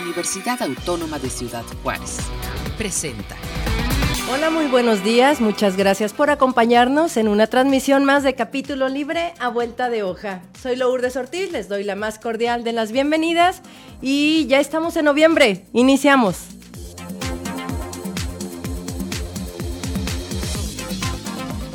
Universidad Autónoma de Ciudad Juárez. Presenta. Hola, muy buenos días. Muchas gracias por acompañarnos en una transmisión más de Capítulo Libre a Vuelta de Hoja. Soy Lourdes Ortiz, les doy la más cordial de las bienvenidas y ya estamos en noviembre. Iniciamos.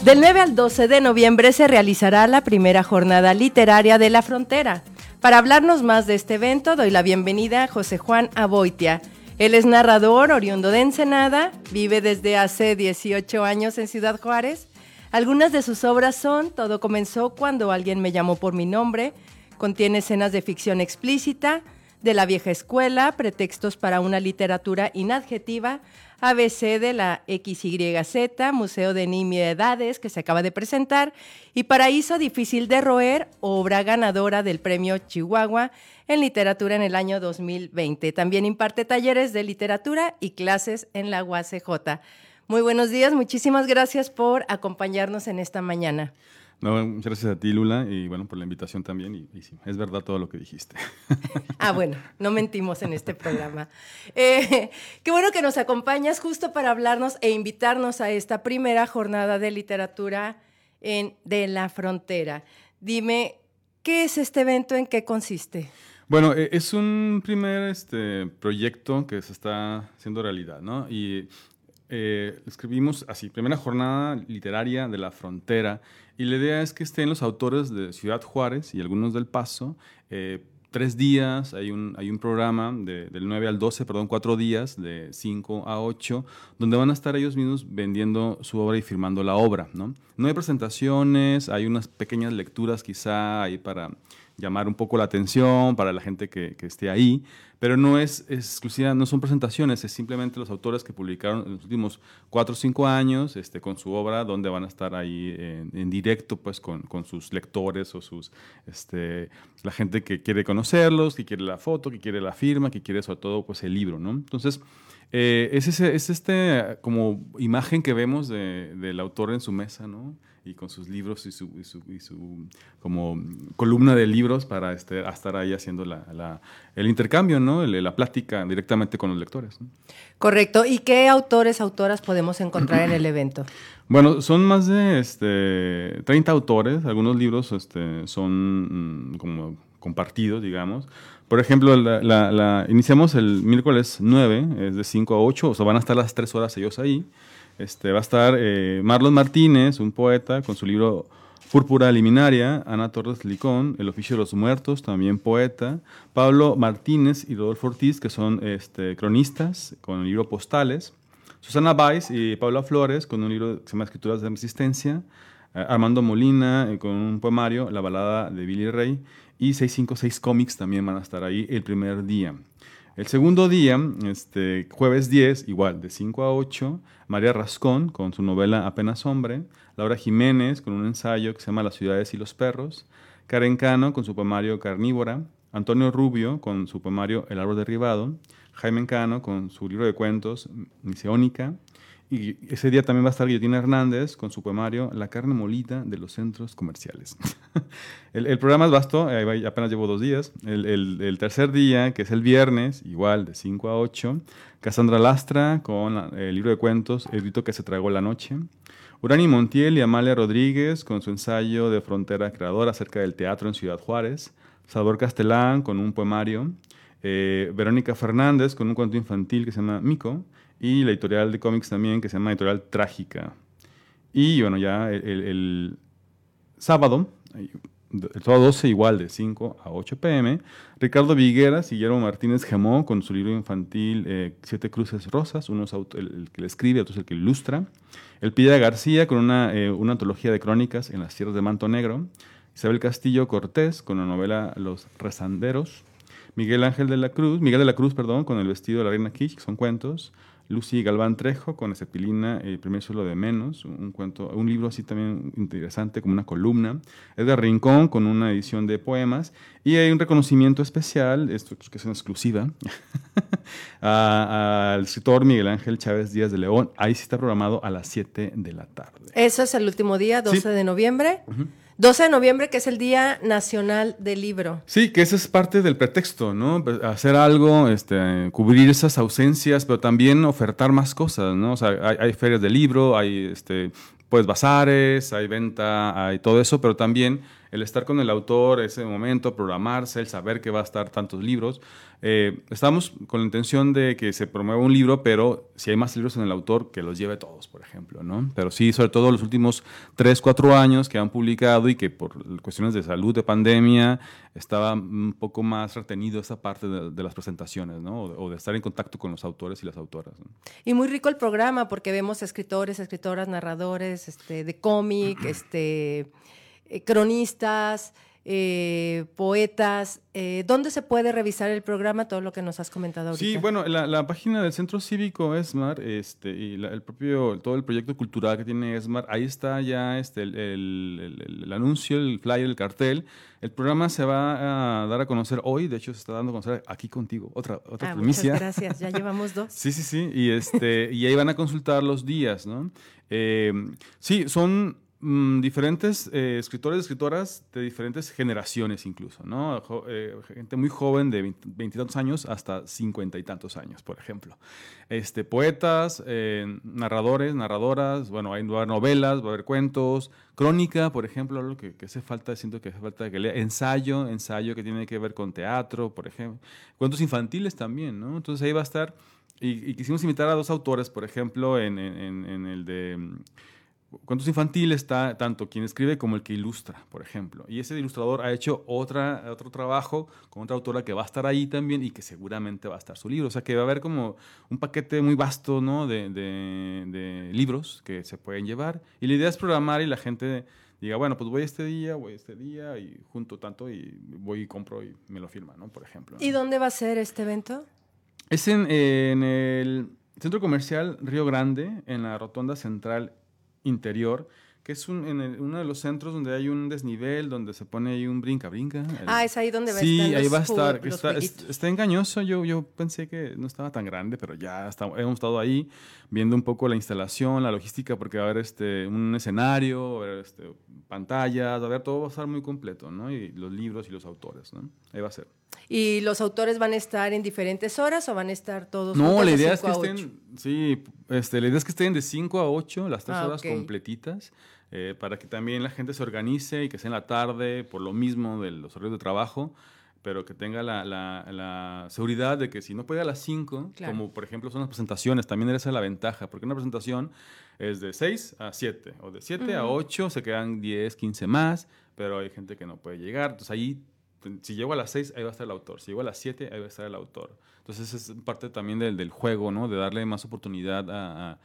Del 9 al 12 de noviembre se realizará la primera jornada literaria de la frontera. Para hablarnos más de este evento, doy la bienvenida a José Juan Aboitia. Él es narrador oriundo de Ensenada, vive desde hace 18 años en Ciudad Juárez. Algunas de sus obras son Todo comenzó cuando alguien me llamó por mi nombre, contiene escenas de ficción explícita, de la vieja escuela, pretextos para una literatura inadjetiva, ABC de la XYZ, Museo de Nimiedades, que se acaba de presentar, y Paraíso Difícil de Roer, obra ganadora del Premio Chihuahua en Literatura en el año 2020. También imparte talleres de literatura y clases en la UACJ. Muy buenos días, muchísimas gracias por acompañarnos en esta mañana. No, muchas gracias a ti, Lula, y bueno, por la invitación también. Y, sí, es verdad todo lo que dijiste. ah, bueno, no mentimos en este programa. Eh, qué bueno que nos acompañas justo para hablarnos e invitarnos a esta primera jornada de literatura en, de la frontera. Dime, ¿qué es este evento? ¿En qué consiste? Bueno, e, es un primer este, proyecto que se está haciendo realidad, ¿no? Y eh, escribimos así, primera jornada literaria de la frontera, y la idea es que estén los autores de Ciudad Juárez y algunos del Paso, eh, tres días, hay un, hay un programa de, del 9 al 12, perdón, cuatro días, de 5 a 8, donde van a estar ellos mismos vendiendo su obra y firmando la obra, ¿no? No hay presentaciones, hay unas pequeñas lecturas quizá ahí para llamar un poco la atención para la gente que, que esté ahí, pero no es, exclusiva, no son presentaciones, es simplemente los autores que publicaron en los últimos cuatro o cinco años este, con su obra, donde van a estar ahí en, directo pues con, con, sus lectores o sus, este, la gente que quiere conocerlos, que quiere la foto, que quiere la firma, que quiere sobre todo pues el libro, ¿no? Entonces, eh, es, ese, es este como imagen que vemos de, del autor en su mesa, ¿no? Y con sus libros y su, y su, como columna de libros para este, estar ahí haciendo la, el intercambio, ¿no? la plática directamente con los lectores. Correcto. ¿Y qué autores, autoras podemos encontrar en el evento? Bueno, son más de este, 30 autores. Algunos libros este, son mm, como compartidos, digamos. Por ejemplo, la, iniciamos el miércoles 9, es de 5 a 8, o sea, van a estar las 3 horas ellos ahí. Este, va a estar eh, Marlon Martínez, un poeta, con su libro Púrpura Liminaria, Ana Torres Licón, El oficio de los muertos, también poeta, Pablo Martínez y Rodolfo Ortiz, que son este, cronistas, con el libro Postales, Susana Baiz y Paula Flores, con un libro que se llama Escrituras de Resistencia, eh, Armando Molina, eh, con un poemario, La balada de Billy Ray, y 656 Comics también van a estar ahí el primer día. El segundo día, este, jueves 10, igual, de 5 a 8, María Rascón con su novela Apenas Hombre, Laura Jiménez con un ensayo que se llama Las ciudades y los perros, Karen Cano con su poemario Carnívora, Antonio Rubio con su poemario El árbol derribado, Jaime Cano con su libro de cuentos Miseónica, y ese día también va a estar Guillotina Hernández con su poemario La carne molida de los centros comerciales. el, programa es vasto, eh, apenas llevo dos días. El, tercer día, que es el viernes, igual de 5 a 8, Cassandra Lastra con el libro de cuentos El grito que se tragó la noche. Urani Montiel y Amalia Rodríguez con su ensayo de frontera creadora acerca del teatro en Ciudad Juárez. Salvador Castelán con un poemario. Eh, Verónica Fernández con un cuento infantil que se llama Mico y la editorial de cómics también, que se llama Editorial Trágica. Y bueno, ya el, sábado, el sábado 12 igual de 5 a 8 pm, Ricardo Vigueras y Guillermo Martínez Gemó con su libro infantil eh, Siete Cruces Rosas, uno es el, que le escribe, otro es el que ilustra. El Pilla García con una, eh, una antología de crónicas en las tierras de Manto Negro. Isabel Castillo Cortés con la novela Los Rezanderos. Miguel Ángel de la Cruz, Miguel de la Cruz, perdón, con El vestido de la reina Kish, que son cuentos. Lucy Galván Trejo con Cepilina, El primer suelo de menos, un cuento, un libro así también interesante como una columna. Edgar Rincón con una edición de poemas y hay un reconocimiento especial, esto que es una exclusiva, al escritor Miguel Ángel Chávez Díaz de León. Ahí sí está programado a las 7 de la tarde. Eso es el último día, 12 de noviembre. 12 de noviembre, que es el Día Nacional del Libro. Sí, que ese es parte del pretexto, ¿no? Hacer algo, este, cubrir esas ausencias, pero también ofertar más cosas, ¿no? O sea, hay, hay ferias de libro, hay, este, pues, bazares, hay venta, hay todo eso, pero también el estar con el autor, ese momento, programarse, el saber que va a estar tantos libros. Eh, estamos con la intención de que se promueva un libro, pero si hay más libros en el autor, que los lleve todos, por ejemplo, ¿no? Pero sí, sobre todo los últimos 3, 4 años que han publicado y que por cuestiones de salud, de pandemia, estaba un poco más retenido esa parte de, las presentaciones, ¿no? O de, estar en contacto con los autores y las autoras. Y muy rico el programa porque vemos escritores, escritoras, narradores, este, de cómic, este eh, cronistas, eh, poetas. Eh, ¿Dónde se puede revisar el programa? Todo lo que nos has comentado ahorita. Sí, bueno, la, página del Centro Cívico ESMAR este, y el propio, todo el proyecto cultural que tiene ESMAR, ahí está ya este, el, anuncio, el flyer, el cartel. El programa se va a dar a conocer hoy, de hecho se está dando a conocer aquí contigo, otra, otra ah, Muchas gracias, ya llevamos dos. sí, sí, sí, y, este, y ahí van a consultar los días, ¿no? sí, son Mm, diferentes eh, escritores y escritoras de diferentes generaciones incluso, ¿no? Eh, gente muy joven de veintitantos años hasta cincuenta y tantos años, por ejemplo. Este, poetas, eh, narradores, narradoras, bueno, hay novelas, va a haber cuentos, crónica, por ejemplo, lo que, hace falta, siento que hace falta que lea, ensayo, ensayo que tiene que ver con teatro, por ejemplo, cuentos infantiles también, ¿no? Entonces ahí va a estar, y, quisimos invitar a dos autores, por ejemplo, en el de cuentos infantiles está tanto quien escribe como el que ilustra, por ejemplo. Y ese ilustrador ha hecho otra, otro trabajo con otra autora que va a estar ahí también y que seguramente va a estar su libro. O sea que va a haber como un paquete muy vasto ¿no? de, de, libros que se pueden llevar. Y la idea es programar y la gente diga, bueno, pues voy este día, voy este día y junto tanto y voy y compro y me lo firma, ¿no? Por ejemplo. ¿Y dónde va a ser este evento? Es en, en el Centro Comercial Río Grande, en la Rotonda Central interior, que es un, en uno de los centros donde hay un desnivel, donde se pone ahí un brinca-brinca. Ah, es ahí donde va a estar. Sí, ahí va a estar. Está, está, engañoso. Yo, yo pensé que no estaba tan grande, pero ya hemos estado ahí viendo un poco la instalación, la logística, porque va a haber este, un escenario, va a haber este, pantallas, va a haber todo, va a estar muy completo, ¿no? Y los libros y los autores, ¿no? Ahí va a ser. ¿Y los autores van a estar en diferentes horas o van a estar todos No, la idea es que estén, sí, este, la idea es que estén de 5 a 8, las tres ah, horas completitas, eh, para que también la gente se organice y que sea en la tarde, por lo mismo de los horarios de trabajo, pero que tenga la, la, seguridad de que si no puede a las 5, como por ejemplo son las presentaciones, también esa es la ventaja, porque una presentación es de 6 a 7, o de 7 a 8 se quedan 10, 15 más, pero hay gente que no puede llegar, entonces ahí si llego a las 6, ahí va a estar el autor. Si llego a las 7, ahí va a estar el autor. Entonces es parte también del, del juego, ¿no? De darle más oportunidad a, a,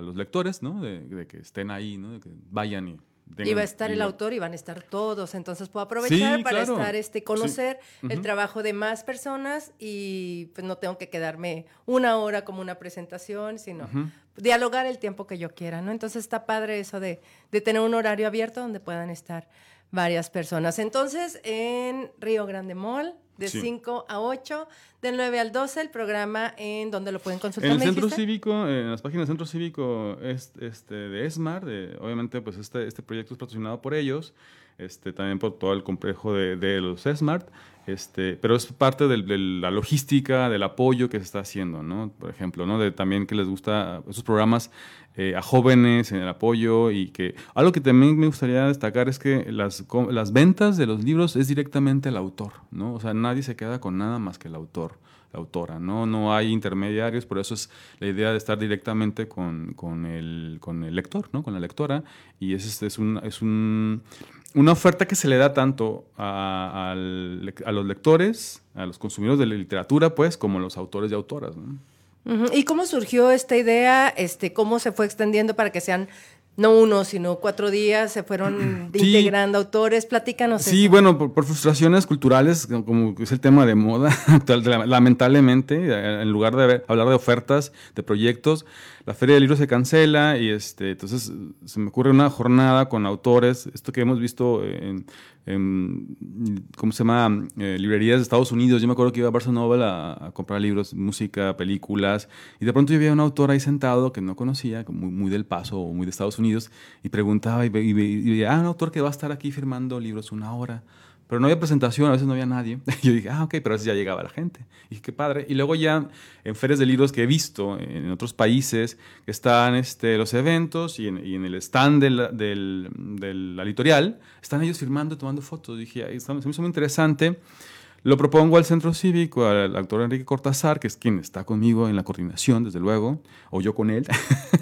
los lectores, ¿no? De, de, que estén ahí, ¿no? De que vayan y... y va a estar el autor y van a estar todos, entonces puedo aprovechar para estar, este, conocer el trabajo de más personas y pues no tengo que quedarme una hora como una presentación, sino dialogar el tiempo que yo quiera, ¿no? Entonces está padre eso de, de tener un horario abierto donde puedan estar varias personas. Entonces, en Río Grande Mall, de 5 a 8, del 9 al 12, el programa en donde lo pueden consultar. En el centro cívico, en las páginas del centro cívico este, de ESMAR, de, obviamente pues este, este proyecto es patrocinado por ellos, este, también por todo el complejo de, de los ESMART. Este, pero es parte de, la logística, del apoyo que se está haciendo, ¿no? Por ejemplo, ¿no? De también que les gusta esos programas eh, a jóvenes en el apoyo y que algo que también me gustaría destacar es que las, las ventas de los libros es directamente el autor, ¿no? O sea, nadie se queda con nada más que el autor la autora, ¿no? No hay intermediarios, por eso es la idea de estar directamente con, el, lector, ¿no? Con la lectora, y es, un, es un, una oferta que se le da tanto a, los lectores, a los consumidores de la literatura, pues, como a los autores y autoras. ¿Y cómo surgió esta idea? Este, ¿Cómo se fue extendiendo para que sean no uno, sino cuatro días, se fueron integrando autores. Platícanos. Sí, bueno, por, frustraciones culturales, como es el tema de moda lamentablemente, en lugar de hablar de ofertas, de proyectos, la Feria del Libro se cancela y este, entonces se me ocurre una jornada con autores, esto que hemos visto en, ¿cómo se llama? Eh, librerías de Estados Unidos. Yo me acuerdo que iba a Barcelona a, a, comprar libros, música, películas, y de pronto yo veía un autor ahí sentado que no conocía, muy, muy del paso o muy de Estados Unidos, y preguntaba y, veía, ah, un autor que va a estar aquí firmando libros una hora. Pero no había presentación, a veces no había nadie. Y yo dije, ah, ok, pero a veces ya llegaba la gente. Y dije, qué padre. Y luego ya en ferias de libros que he visto en otros países, están este, los eventos y en, el stand del, del, de la editorial, están ellos firmando, tomando fotos. dije, se me hizo muy interesante. Lo propongo al Centro Cívico, al actor Enrique Cortázar, que es quien está conmigo en la coordinación, desde luego, o yo con él.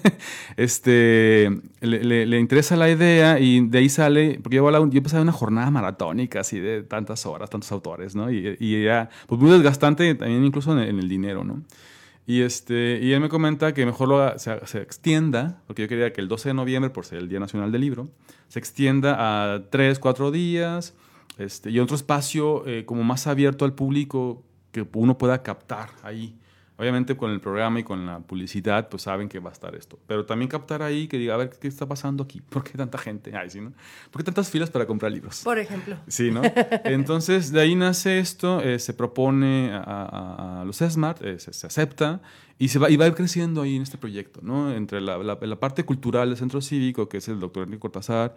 este, le, interesa la idea y de ahí sale, porque yo, yo empecé una jornada maratónica, así de tantas horas, tantos autores, ¿no? Y, y era pues, muy desgastante también incluso en el, dinero, ¿no? Y, este, y él me comenta que mejor lo, se, se, extienda, porque yo quería que el 12 de noviembre, por ser el Día Nacional del Libro, se extienda a tres, cuatro días, este, y otro espacio eh, como más abierto al público que uno pueda captar ahí. Obviamente con el programa y con la publicidad, pues saben que va a estar esto. Pero también captar ahí, que diga, a ver, ¿qué está pasando aquí? ¿Por qué tanta gente? Ay, ¿sí, no? ¿Por qué tantas filas para comprar libros? Por ejemplo. Sí, ¿no? Entonces, de ahí nace esto, eh, se propone a, los SMART, eh, se, acepta y, se va, y va a ir creciendo ahí en este proyecto, ¿no? Entre la, la, parte cultural del Centro Cívico, que es el doctor Enrique Cortázar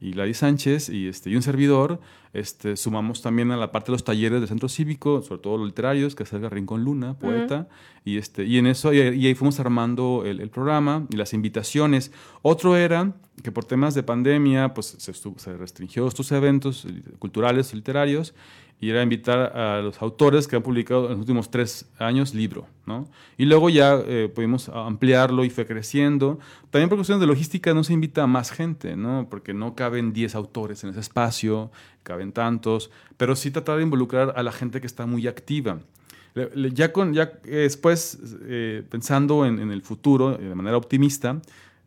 y Gladys Sánchez, y, este, y un servidor, este, sumamos también a la parte de los talleres del Centro Cívico, sobre todo los literarios, que es el Rincón Luna, poeta, y, este, y en eso, y, ahí fuimos armando el, el, programa y las invitaciones. Otro era que por temas de pandemia, pues se, se restringió estos eventos culturales, literarios, y era invitar a los autores que han publicado en los últimos tres años libro, ¿no? Y luego ya eh, pudimos ampliarlo y fue creciendo. También por cuestiones de logística no se invita a más gente, ¿no? Porque no caben 10 autores en ese espacio, caben tantos, pero sí tratar de involucrar a la gente que está muy activa. Ya, con, ya después, eh, pensando en, en, el futuro de manera optimista,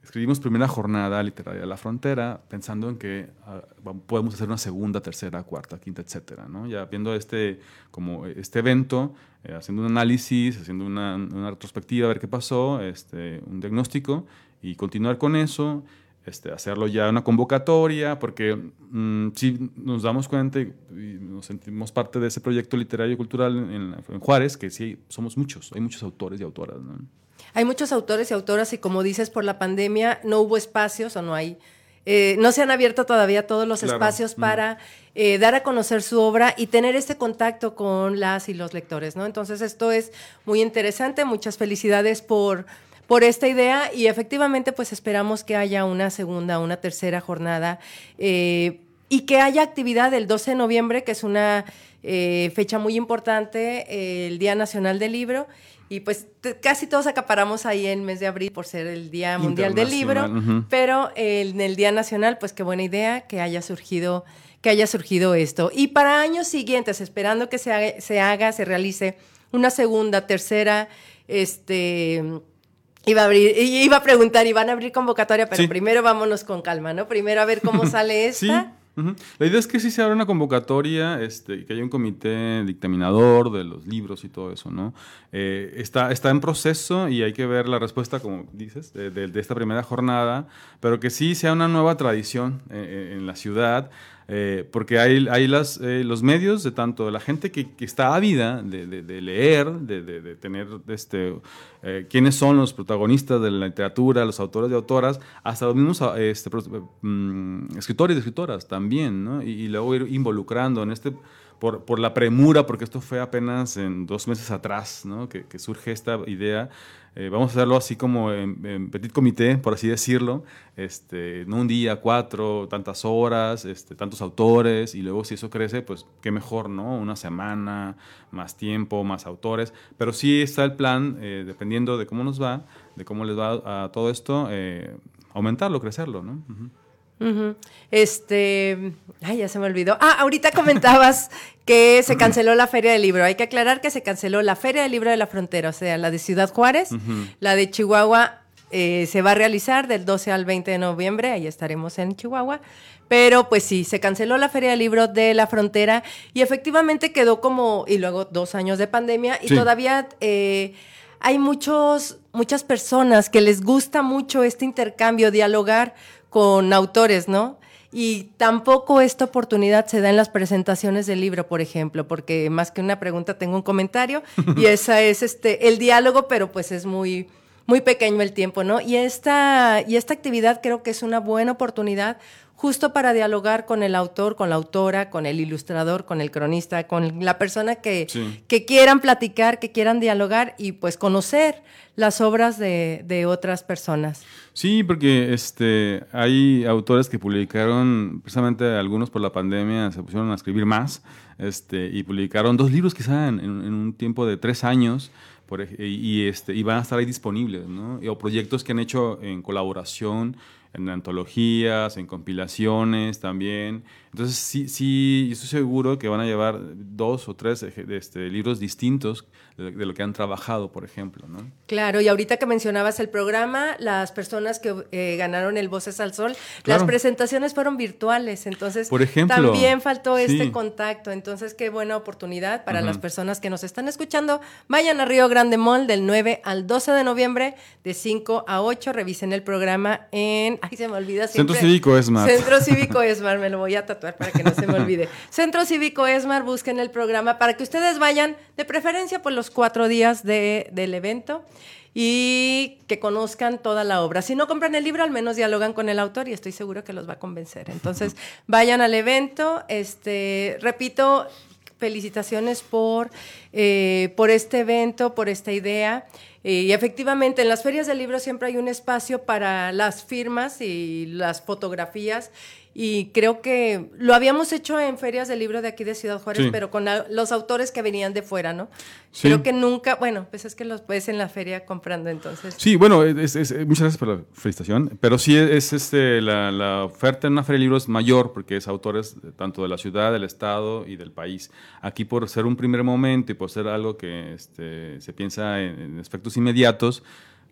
escribimos primera jornada literaria de la frontera, pensando en que ah, podemos hacer una segunda, tercera, cuarta, quinta, etcétera, ¿no? Ya viendo este, como este evento, eh, haciendo un análisis, haciendo una, una, retrospectiva, a ver qué pasó, este, un diagnóstico, y continuar con eso, este, hacerlo ya una convocatoria, porque mm, si nos damos cuenta y, nos sentimos parte de ese proyecto literario y cultural en, en Juárez, que sí, somos muchos, hay muchos autores y autoras, ¿no? Hay muchos autores y autoras y como dices, por la pandemia no hubo espacios o no hay, eh, no se han abierto todavía todos los espacios para eh, dar a conocer su obra y tener este contacto con las y los lectores, ¿no? Entonces esto es muy interesante, muchas felicidades por, por esta idea y efectivamente pues esperamos que haya una segunda, una tercera jornada eh, y que haya actividad el 12 de noviembre, que es una fecha muy importante, el Día Nacional del Libro y pues casi todos acaparamos ahí el mes de abril por ser el Día Mundial del Libro, pero en el Día Nacional, pues qué buena idea que haya surgido que haya surgido esto. Y para años siguientes, esperando que se haga, se, haga, se realice una segunda, tercera, este iba a abrir, iba a preguntar, ¿y van a abrir convocatoria? Pero primero vámonos con calma, ¿no? Primero a ver cómo sale esta. La idea es que sí se abra una convocatoria, este, que haya un comité dictaminador de los libros y todo eso, ¿no? Eh, está, está en proceso y hay que ver la respuesta, como dices, de, esta primera jornada, pero que sí sea una nueva tradición eh, eh, en la ciudad. Eh, porque hay, hay las, eh, los medios de tanto la gente que, que está ávida de, de, leer, de, de, tener este, eh, quiénes son los protagonistas de la literatura, los autores y autoras, hasta los mismos este, mm, escritores y escritoras también, ¿no? y, y luego ir involucrando en este por, por, la premura, porque esto fue apenas en dos meses atrás ¿no? que, que, surge esta idea. Eh, vamos a hacerlo así como en, petit comité, por así decirlo, este, no un día, cuatro, tantas horas, este, tantos autores, y luego si eso crece, pues qué mejor, ¿no? Una semana, más tiempo, más autores, pero sí está el plan, eh, dependiendo de cómo nos va, de cómo les va a, todo esto, eh, aumentarlo, crecerlo, ¿no? Este, ay, ya se me olvidó. Ah, ahorita comentabas que se canceló la Feria del Libro. Hay que aclarar que se canceló la Feria del Libro de la Frontera, o sea, la de Ciudad Juárez, la de Chihuahua eh, se va a realizar del 12 al 20 de noviembre, ahí estaremos en Chihuahua. Pero pues sí, se canceló la Feria del Libro de la Frontera y efectivamente quedó como, y luego dos años de pandemia y todavía... Eh, hay muchos, muchas personas que les gusta mucho este intercambio, dialogar con autores, ¿no? Y tampoco esta oportunidad se da en las presentaciones del libro, por ejemplo, porque más que una pregunta tengo un comentario y esa es este el diálogo, pero pues es muy muy pequeño el tiempo, ¿no? Y esta y esta actividad creo que es una buena oportunidad justo para dialogar con el autor, con la autora, con el ilustrador, con el cronista, con la persona que, que quieran platicar, que quieran dialogar y pues conocer las obras de, de, otras personas. Sí, porque este, hay autores que publicaron, precisamente algunos por la pandemia se pusieron a escribir más este, y publicaron dos libros quizá en, en un tiempo de tres años. Por, y, este, y van a estar ahí disponibles, ¿no? o proyectos que han hecho en colaboración en antologías, en compilaciones también. Entonces, sí, sí, estoy seguro que van a llevar dos o tres este, libros distintos de, lo que han trabajado, por ejemplo. ¿no? Claro, y ahorita que mencionabas el programa, las personas que eh, ganaron el Voces al Sol, las presentaciones fueron virtuales, entonces por ejemplo, también faltó este contacto. Entonces, qué buena oportunidad para las personas que nos están escuchando. Vayan a Río Grande Mall del 9 al 12 de noviembre, de 5 a 8. Revisen el programa en. Ay, se me olvida siempre. Centro Cívico Esmar. Centro Cívico Esmar, me lo voy a tatuar para que no se me olvide. Centro Cívico Esmar, busquen el programa para que ustedes vayan, de preferencia, por los cuatro días de, del evento y que conozcan toda la obra. Si no compran el libro, al menos dialogan con el autor y estoy seguro que los va a convencer. Entonces, vayan al evento. Este, repito, felicitaciones por, eh, por este evento, por esta idea. Y efectivamente, en las ferias del libro siempre hay un espacio para las firmas y las fotografías y creo que lo habíamos hecho en ferias del libro de aquí de Ciudad Juárez, pero con los autores que venían de fuera, ¿no? Creo que nunca, bueno, pues es que los ves en la feria comprando entonces. Sí, bueno, es, muchas gracias por la felicitación, pero sí es este, la, oferta en una feria de libros mayor porque es autores tanto de la ciudad, del estado y del país. Aquí por ser un primer momento y por ser algo que este, se piensa en, en aspectos inmediatos,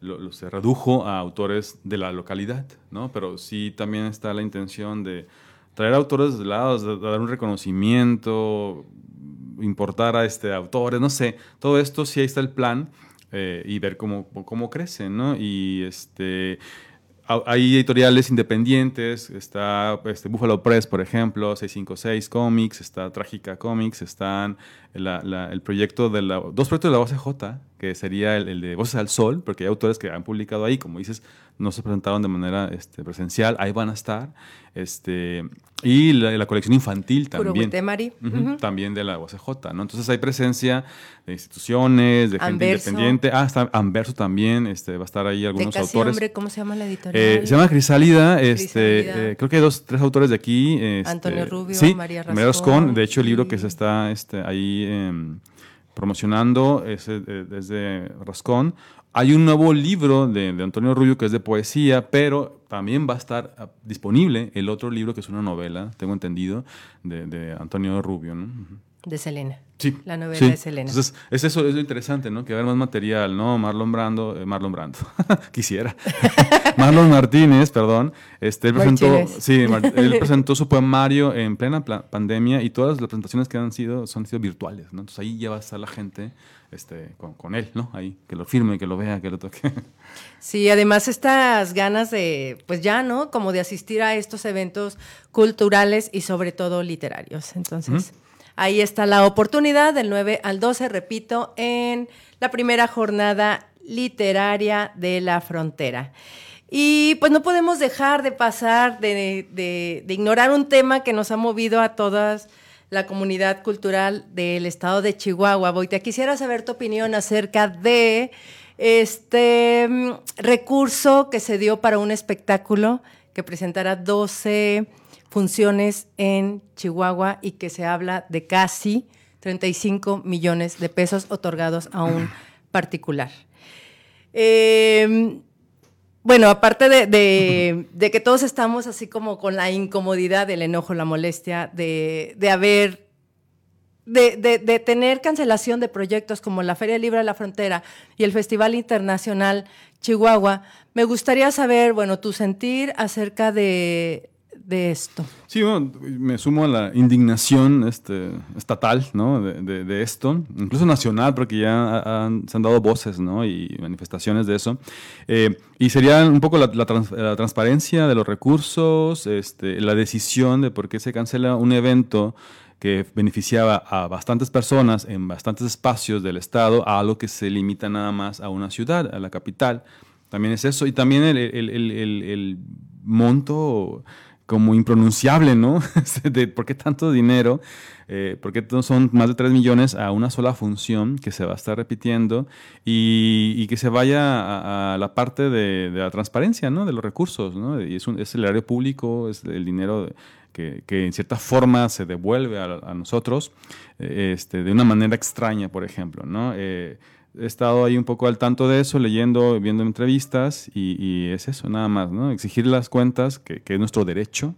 lo, se redujo a autores de la localidad, ¿no? Pero sí también está la intención de traer autores de lados, de, dar un reconocimiento, importar a este autores, no sé, todo esto sí está el plan eh, y ver cómo, cómo crecen, ¿no? Y este hay editoriales independientes, está este, Buffalo Press, por ejemplo, 656 Comics, está Trágica Comics, están el proyecto de la, dos proyectos de la OCJ, que sería el, el, de Voces al Sol, porque hay autores que han publicado ahí, como dices, no se presentaron de manera este, presencial, ahí van a estar. Este, y la, colección infantil también. También de la UACJ, ¿no? Entonces hay presencia de instituciones, de gente independiente. Ah, está Anverso también, este, va a estar ahí algunos autores. Hombre, ¿Cómo se llama la editorial? Eh, se llama Crisálida, este, eh, creo que hay dos, tres autores de aquí. Este, Antonio Rubio, María Rascón. De hecho, el libro que se está este, ahí em, promocionando es eh, desde Rascón. Hay un nuevo libro de, Antonio Rubio que es de poesía, pero también va a estar ah, disponible el otro libro que es una novela, tengo entendido, de, Antonio Rubio. ¿no? De Selena. Sí. La novela de Selena. Entonces, es eso, es lo interesante, ¿no? Que haya más material, ¿no? Marlon Brando, eh, Marlon Brando, quisiera. Marlon Martínez, perdón. Este, él presentó, sí, él presentó su poemario en plena pandemia y todas las presentaciones que han sido son sido virtuales, ¿no? Entonces ahí ya va a estar la gente este, con, con, él, ¿no? Ahí, que lo firme, que lo vea, que lo toque. Sí, además estas ganas de, pues ya, ¿no? Como de asistir a estos eventos culturales y sobre todo literarios. Entonces... Ahí está la oportunidad del 9 al 12, repito, en la primera jornada literaria de la frontera. Y pues no podemos dejar de pasar, de, ignorar un tema que nos ha movido a todas la comunidad cultural del estado de Chihuahua. Boita, quisiera saber tu opinión acerca de este mm, recurso que se dio para un espectáculo que presentará 12 funciones en Chihuahua y que se habla de casi 35 millones de pesos otorgados a un particular. Em, bueno, aparte de, que todos estamos así como con la incomodidad, el enojo, la molestia de, haber, de, de, tener cancelación de proyectos como la Feria Libre de la Frontera y el Festival Internacional Chihuahua, me gustaría saber, bueno, tu sentir acerca de, de esto. Sí, bueno, me sumo a la indignación este, estatal ¿no? de, de, esto, incluso nacional, porque ya se han dado voces ¿no? y manifestaciones de eso. Eh, y sería un poco la, la, transparencia de los recursos, este, la decisión de por qué se cancela un evento que beneficiaba a bastantes personas en bastantes espacios del Estado, a algo que se limita nada más a una ciudad, a la capital. También es eso. Y también el, el, el, el monto como impronunciable, ¿no? por qué tanto dinero, eh, por qué son más de 3 millones a una sola función que se va a estar repitiendo y, que se vaya a, la parte de, la transparencia, ¿no? De los recursos, ¿no? Y es, un, es el área público, es el dinero que, que, en cierta forma se devuelve a, nosotros eh, este, de una manera extraña, por ejemplo, ¿no? Eh, he estado ahí un poco al tanto de eso, leyendo, viendo entrevistas y, es eso, nada más, ¿no? Exigir las cuentas, que, es nuestro derecho,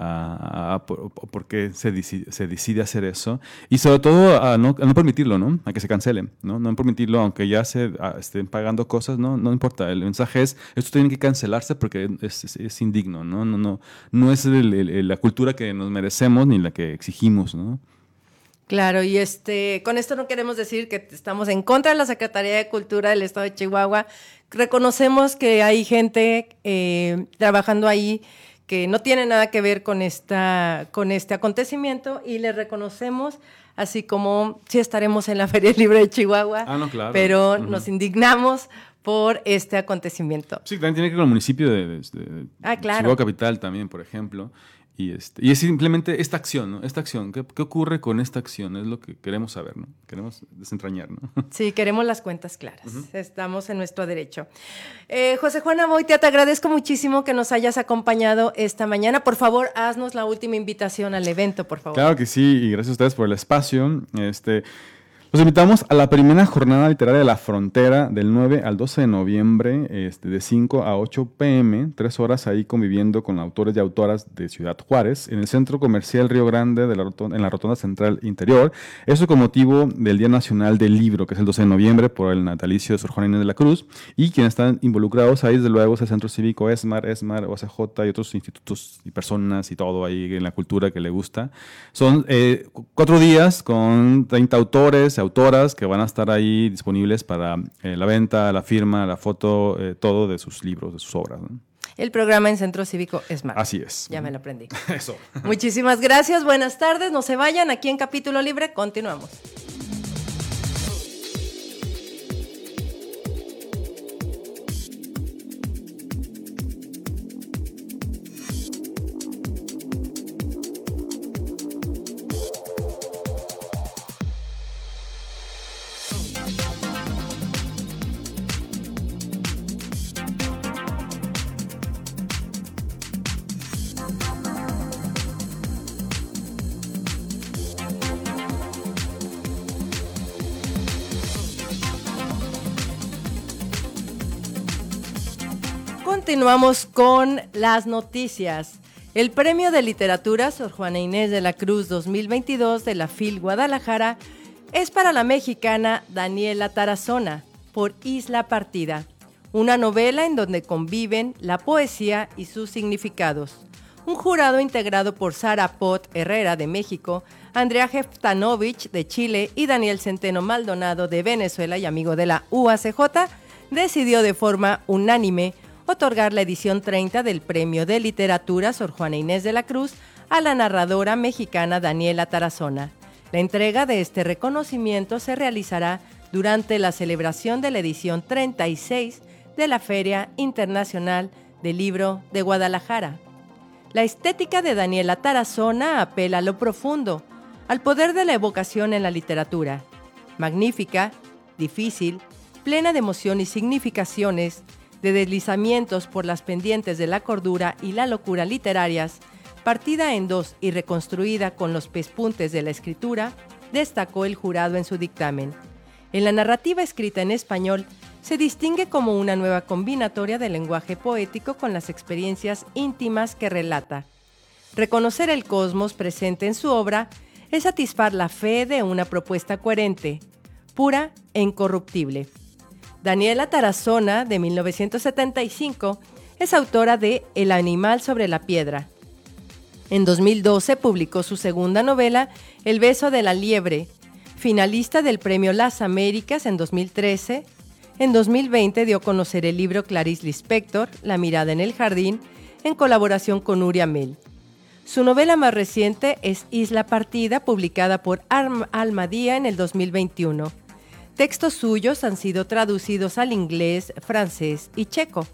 a, porque se decide, se decide, hacer eso y sobre todo a no, permitirlo, ¿no? A que se cancele, ¿no? No permitirlo, aunque ya se estén pagando cosas, ¿no? No importa. El mensaje es, esto tiene que cancelarse porque es, indigno, ¿no? No, no, no es la cultura que nos merecemos ni la que exigimos, ¿no? Claro, y este, con esto no queremos decir que estamos en contra de la Secretaría de Cultura del Estado de Chihuahua. Reconocemos que hay gente eh, trabajando ahí que no tiene nada que ver con, esta, con este acontecimiento y le reconocemos, así como si estaremos en la Feria Libre de Chihuahua, ah, claro. pero nos indignamos por este acontecimiento. Sí, también tiene que ver con el municipio de, ah, claro. Chihuahua Capital también, por ejemplo. Y, este, y es simplemente esta acción, ¿no? Esta acción. ¿Qué, ¿Qué, ocurre con esta acción? Es lo que queremos saber, ¿no? Queremos desentrañar, ¿no? Sí, queremos las cuentas claras. Estamos en nuestro derecho. Eh, José Juan Aboitia, te agradezco muchísimo que nos hayas acompañado esta mañana. Por favor, haznos la última invitación al evento, por favor. Claro que sí, y gracias a ustedes por el espacio. Este, los invitamos a la primera jornada literaria de la frontera del 9 al 12 de noviembre, este, de 5 a 8 pm, tres horas ahí conviviendo con autores y autoras de Ciudad Juárez, en el Centro Comercial Río Grande, de la en la Rotonda Central Interior. Eso con motivo del Día Nacional del Libro, que es el 12 de noviembre, por el natalicio de Sor Juana Inés de la Cruz. Y quienes están involucrados ahí, desde luego, es el Centro Cívico ESMAR, ESMAR, OCJ y otros institutos y personas y todo ahí en la cultura que le gusta. Son eh, cuatro días con 30 autores autoras que van a estar ahí disponibles para eh, la venta, la firma, la foto, eh, todo de sus libros, de sus obras. El programa en Centro Cívico es más. Así es. Ya me lo aprendí. Eso. Muchísimas gracias, buenas tardes, no se vayan, aquí en Capítulo Libre continuamos. Continuamos con las noticias. El Premio de Literatura Sor Juana Inés de la Cruz 2022 de la FIL Guadalajara es para la mexicana Daniela Tarazona por Isla Partida, una novela en donde conviven la poesía y sus significados. Un jurado integrado por Sara Pot Herrera de México, Andrea Jeftanovich de Chile y Daniel Centeno Maldonado de Venezuela y amigo de la UACJ, decidió de forma unánime otorgar la edición 30 del Premio de Literatura Sor Juana Inés de la Cruz a la narradora mexicana Daniela Tarazona. La entrega de este reconocimiento se realizará durante la celebración de la edición 36 de la Feria Internacional del Libro de Guadalajara. La estética de Daniela Tarazona apela a lo profundo, al poder de la evocación en la literatura. Magnífica, difícil, plena de emoción y significaciones, de deslizamientos por las pendientes de la cordura y la locura literarias, partida en dos y reconstruida con los pespuntes de la escritura, destacó el jurado en su dictamen. En la narrativa escrita en español, se distingue como una nueva combinatoria del lenguaje poético con las experiencias íntimas que relata. Reconocer el cosmos presente en su obra es satisfar la fe de una propuesta coherente, pura e incorruptible. Daniela Tarazona, de 1975, es autora de El animal sobre la piedra. En 2012 publicó su segunda novela, El beso de la liebre, finalista del Premio Las Américas en 2013. En 2020 dio a conocer el libro Clarice Lispector, La mirada en el jardín, en colaboración con Uri Amel. Su novela más reciente es Isla Partida, publicada por Almadía en el 2021. Textos suyos han sido traducidos al inglés, francés y checo.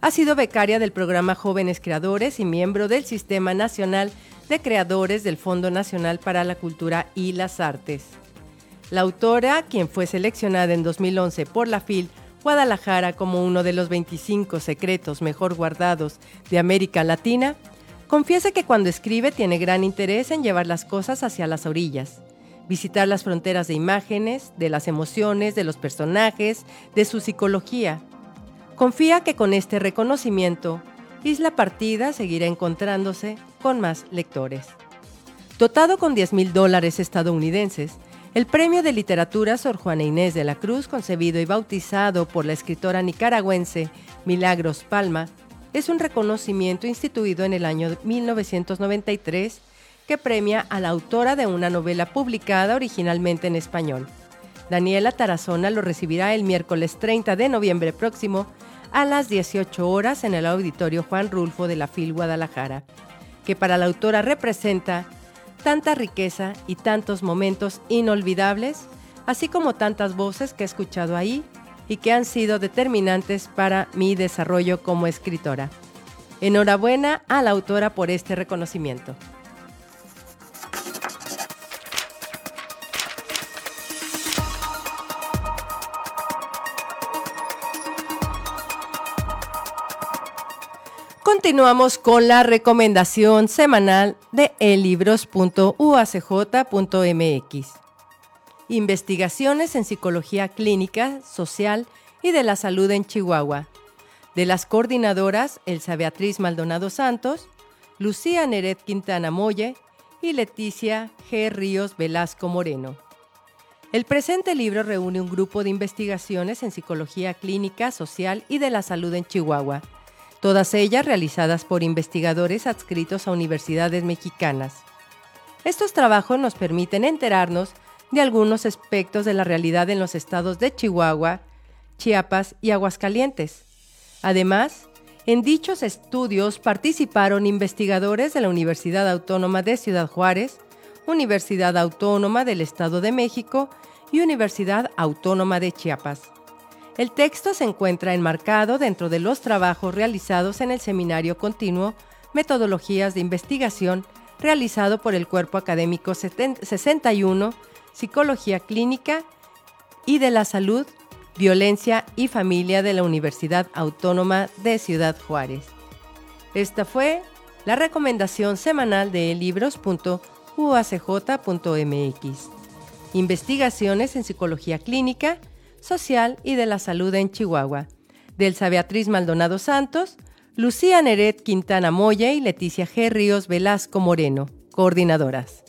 Ha sido becaria del programa Jóvenes Creadores y miembro del Sistema Nacional de Creadores del Fondo Nacional para la Cultura y las Artes. La autora, quien fue seleccionada en 2011 por la FIL Guadalajara como uno de los 25 secretos mejor guardados de América Latina, confiesa que cuando escribe tiene gran interés en llevar las cosas hacia las orillas, visitar las fronteras de imágenes, de las emociones, de los personajes, de su psicología. Confía que con este reconocimiento, Isla Partida seguirá encontrándose con más lectores. Dotado con 10 mil dólares estadounidenses, el Premio de Literatura Sor Juana Inés de la Cruz, concebido y bautizado por la escritora nicaragüense Milagros Palma, es un reconocimiento instituido en el año 1993 que premia a la autora de una novela publicada originalmente en español. Daniela Tarazona lo recibirá el miércoles 30 de noviembre próximo a las 18 horas en el auditorio Juan Rulfo de la FIL Guadalajara, que para la autora representa tanta riqueza y tantos momentos inolvidables, así como tantas voces que he escuchado ahí y que han sido determinantes para mi desarrollo como escritora. Enhorabuena a la autora por este reconocimiento. Continuamos con la recomendación semanal de elibros.uacj.mx. Investigaciones en psicología clínica, social y de la salud en Chihuahua. De las coordinadoras Elsa Beatriz Maldonado Santos, Lucía Neret Quintana Molle y Leticia G. Ríos Velasco Moreno. El presente libro reúne un grupo de investigaciones en psicología clínica, social y de la salud en Chihuahua todas ellas realizadas por investigadores adscritos a universidades mexicanas. Estos trabajos nos permiten enterarnos de algunos aspectos de la realidad en los estados de Chihuahua, Chiapas y Aguascalientes. Además, en dichos estudios participaron investigadores de la Universidad Autónoma de Ciudad Juárez, Universidad Autónoma del Estado de México y Universidad Autónoma de Chiapas. El texto se encuentra enmarcado dentro de los trabajos realizados en el Seminario Continuo Metodologías de Investigación realizado por el Cuerpo Académico 61 Psicología Clínica y de la Salud, Violencia y Familia de la Universidad Autónoma de Ciudad Juárez. Esta fue la recomendación semanal de libros.uacj.mx. Investigaciones en Psicología Clínica social y de la salud en Chihuahua. Delsa Beatriz Maldonado Santos, Lucía Neret Quintana Moya y Leticia G. Ríos Velasco Moreno, coordinadoras.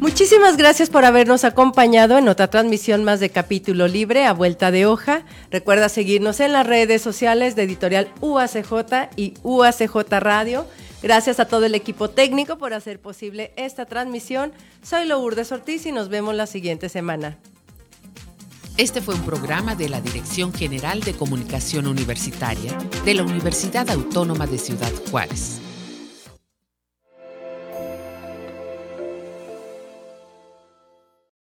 Muchísimas gracias por habernos acompañado en otra transmisión más de Capítulo Libre a Vuelta de Hoja. Recuerda seguirnos en las redes sociales de Editorial UACJ y UACJ Radio Gracias a todo el equipo técnico por hacer posible esta transmisión. Soy Lourdes Ortiz y nos vemos la siguiente semana. Este fue un programa de la Dirección General de Comunicación Universitaria de la Universidad Autónoma de Ciudad Juárez.